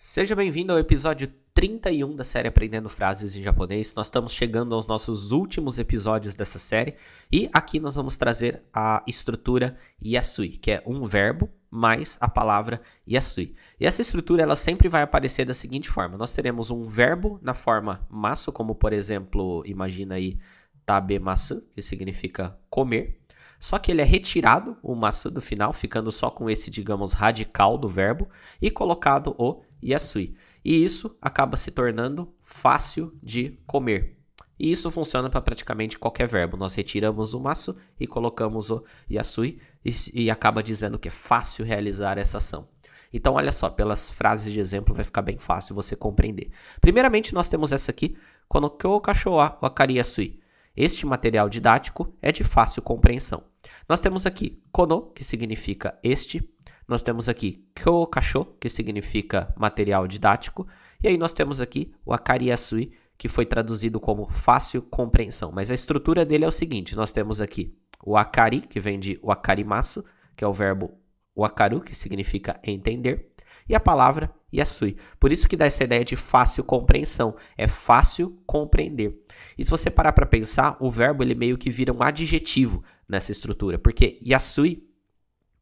Seja bem-vindo ao episódio 31 da série Aprendendo Frases em Japonês. Nós estamos chegando aos nossos últimos episódios dessa série e aqui nós vamos trazer a estrutura yasui, que é um verbo mais a palavra yasui. E essa estrutura ela sempre vai aparecer da seguinte forma: nós teremos um verbo na forma masu, como por exemplo, imagina aí tabemasu, que significa comer. Só que ele é retirado o masu do final, ficando só com esse, digamos, radical do verbo e colocado o yasui. E isso acaba se tornando fácil de comer. E isso funciona para praticamente qualquer verbo. Nós retiramos o masu e colocamos o yasui e, e acaba dizendo que é fácil realizar essa ação. Então, olha só, pelas frases de exemplo vai ficar bem fácil você compreender. Primeiramente, nós temos essa aqui, Konokyo kashoa wakari yasui. Este material didático é de fácil compreensão. Nós temos aqui kono, que significa este, nós temos aqui Kyokasho, que significa material didático, e aí nós temos aqui o Akariasui, que foi traduzido como fácil compreensão. Mas a estrutura dele é o seguinte: nós temos aqui o Akari, que vem de Wakarimasu, que é o verbo Wakaru, que significa entender, e a palavra Yasui. Por isso que dá essa ideia de fácil compreensão. É fácil compreender. E se você parar para pensar, o verbo ele meio que vira um adjetivo nessa estrutura, porque Yasui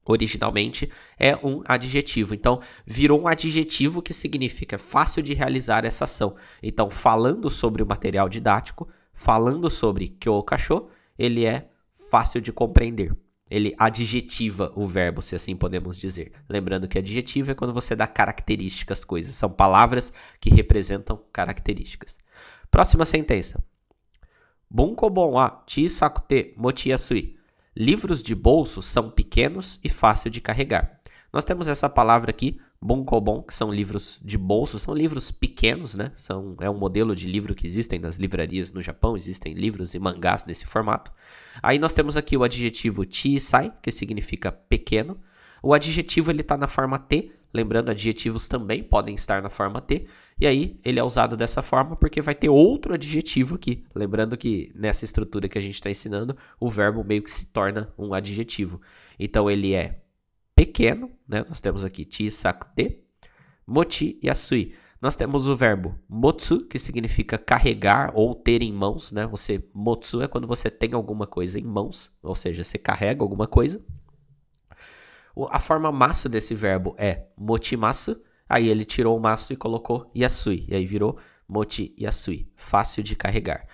originalmente é um adjetivo. Então, virou um adjetivo que significa fácil de realizar essa ação. Então, falando sobre o material didático, falando sobre kyokasho, ele é fácil de compreender. Ele adjetiva o verbo, se assim podemos dizer. Lembrando que adjetivo é quando você dá características às coisas. São palavras que representam características. Próxima sentença. Bunkobon wa chisakute mochiyasui. Livros de bolso são pequenos e fácil de carregar. Nós temos essa palavra aqui, bunkobon, que são livros de bolso, são livros pequenos, né? São, é um modelo de livro que existem nas livrarias no Japão, existem livros e mangás nesse formato. Aí nós temos aqui o adjetivo chisai, que significa pequeno. O adjetivo ele está na forma T, lembrando, adjetivos também podem estar na forma T. E aí ele é usado dessa forma porque vai ter outro adjetivo aqui. Lembrando que nessa estrutura que a gente está ensinando, o verbo meio que se torna um adjetivo. Então ele é pequeno, né? Nós temos aqui chisakute, mochi yasui. Nós temos o verbo motsu, que significa carregar ou ter em mãos, né? Você motsu é quando você tem alguma coisa em mãos, ou seja, você carrega alguma coisa. A forma maço desse verbo é mochimasu, Aí ele tirou o maço e colocou Yasui. E aí virou Mochi Yasui. Fácil de carregar.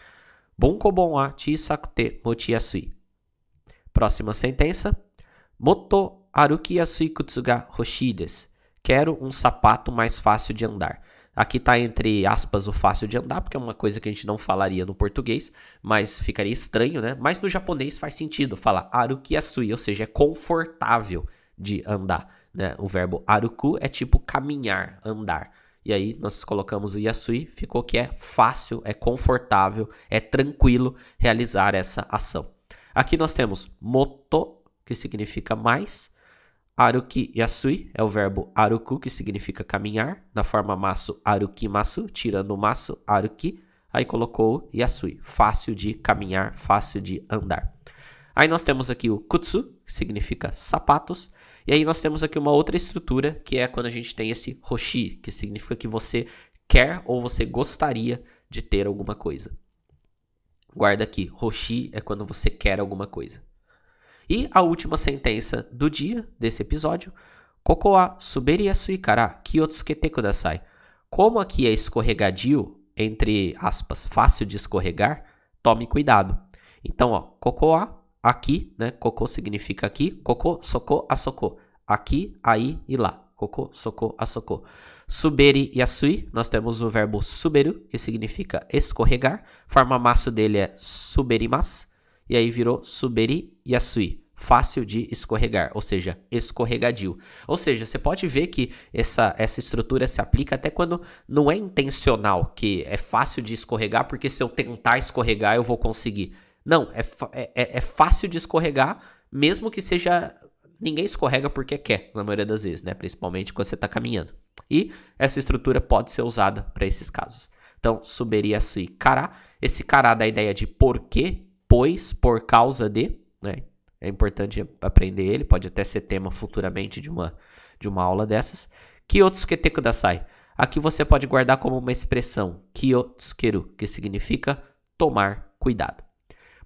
Bunkobon wa chisakute mochi yasui. Próxima sentença. Moto aruki yasui kutsu ga hoshii desu. Quero um sapato mais fácil de andar. Aqui está entre aspas o fácil de andar, porque é uma coisa que a gente não falaria no português, mas ficaria estranho, né? Mas no japonês faz sentido falar aruki yasui, ou seja, é confortável de andar. Né? O verbo aruku é tipo caminhar, andar. E aí nós colocamos o yasui, ficou que é fácil, é confortável, é tranquilo realizar essa ação. Aqui nós temos moto, que significa mais. Aruki yasui é o verbo aruku, que significa caminhar, na forma masu arukimasu, tirando o masu aruki, aí colocou yasui, fácil de caminhar, fácil de andar. Aí nós temos aqui o kutsu, que significa sapatos, e aí nós temos aqui uma outra estrutura, que é quando a gente tem esse hoshi, que significa que você quer ou você gostaria de ter alguma coisa. Guarda aqui, hoshi é quando você quer alguma coisa. E a última sentença do dia desse episódio, Koko wa suberi yasui kara kiyotsukete kudasai. Como aqui é escorregadio, entre aspas, fácil de escorregar, tome cuidado. Então, ó, koko aqui, né? Cocô significa aqui, cocô, soco, assocô. Aqui, aí e lá. Cocô, soco, assocô. Suberi e asui, nós temos o verbo suberu, que significa escorregar. Forma maço dele é suberimas. E aí virou suberi e asui. Fácil de escorregar, ou seja, escorregadio. Ou seja, você pode ver que essa, essa estrutura se aplica até quando não é intencional, que é fácil de escorregar, porque se eu tentar escorregar eu vou conseguir. Não, é, é, é, é fácil de escorregar, mesmo que seja. Ninguém escorrega porque quer, na maioria das vezes, né? Principalmente quando você está caminhando. E essa estrutura pode ser usada para esses casos. Então, suberia sui cará. Esse cará dá a ideia de porquê, pois, por causa de, né? É importante aprender ele, pode até ser tema futuramente de uma, de uma aula dessas. Que outros que teco da sai? aqui você pode guardar como uma expressão kiotsukeru, que significa tomar cuidado.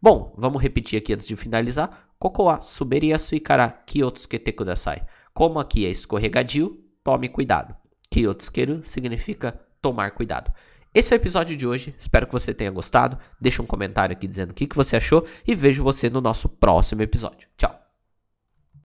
Bom, vamos repetir aqui antes de finalizar. Koko wa suberi yasui kara kiyotsukete kudasai. Como aqui é escorregadio, tome cuidado. Kiyotsukeru significa tomar cuidado. Esse é o episódio de hoje. Espero que você tenha gostado. Deixa um comentário aqui dizendo o que você achou e vejo você no nosso próximo episódio. Tchau!